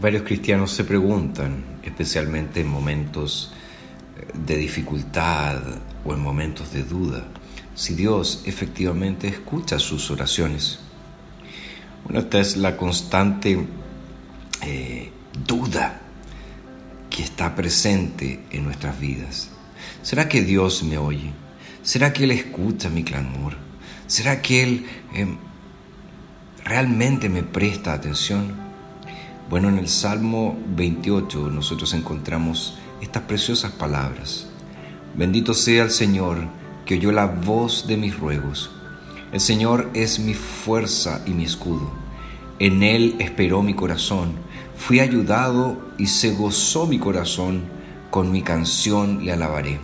Varios cristianos se preguntan, especialmente en momentos eh, de dificultad o en momentos de duda, si Dios efectivamente escucha sus oraciones. Bueno, esta es la constante eh, duda que está presente en nuestras vidas. ¿Será que Dios me oye? ¿Será que Él escucha mi clamor? ¿Será que Él em, realmente me presta atención? Bueno, en el Salmo 28 nosotros encontramos estas preciosas palabras. Bendito sea el Señor que oyó la voz de mis ruegos. El Señor es mi fuerza y mi escudo. En Él esperó mi corazón. Fui ayudado y se gozó mi corazón. Con mi canción le alabaré.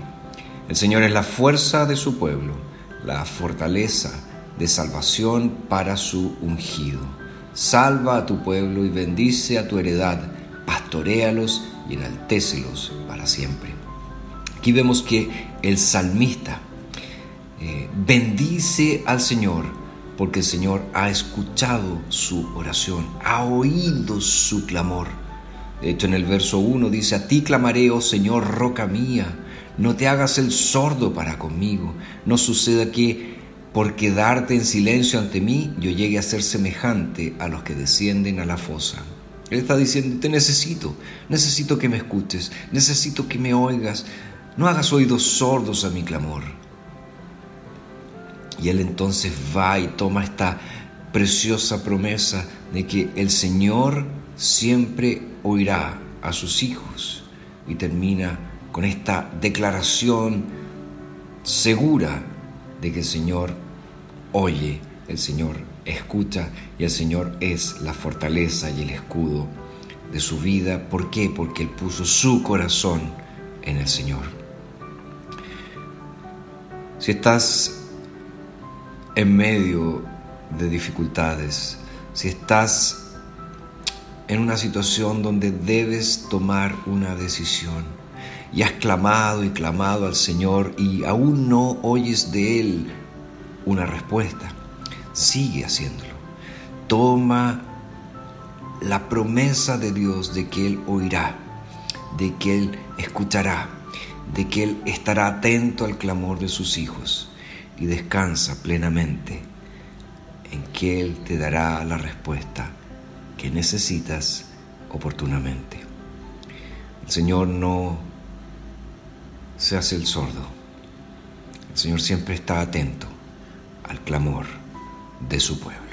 El Señor es la fuerza de su pueblo, la fortaleza de salvación para su ungido. Salva a tu pueblo y bendice a tu heredad, pastoréalos y enaltécelos para siempre. Aquí vemos que el salmista eh, bendice al Señor porque el Señor ha escuchado su oración, ha oído su clamor. De hecho, en el verso 1 dice, a ti clamaré, oh Señor, roca mía, no te hagas el sordo para conmigo, no suceda que por quedarte en silencio ante mí, yo llegue a ser semejante a los que descienden a la fosa. Él está diciendo, te necesito, necesito que me escuches, necesito que me oigas, no hagas oídos sordos a mi clamor. Y él entonces va y toma esta preciosa promesa de que el Señor siempre oirá a sus hijos y termina con esta declaración segura de que el Señor oye, el Señor escucha y el Señor es la fortaleza y el escudo de su vida. ¿Por qué? Porque Él puso su corazón en el Señor. Si estás en medio de dificultades, si estás en una situación donde debes tomar una decisión y has clamado y clamado al Señor y aún no oyes de Él una respuesta. Sigue haciéndolo. Toma la promesa de Dios de que Él oirá, de que Él escuchará, de que Él estará atento al clamor de sus hijos y descansa plenamente en que Él te dará la respuesta que necesitas oportunamente. El Señor no se hace el sordo. El Señor siempre está atento al clamor de su pueblo.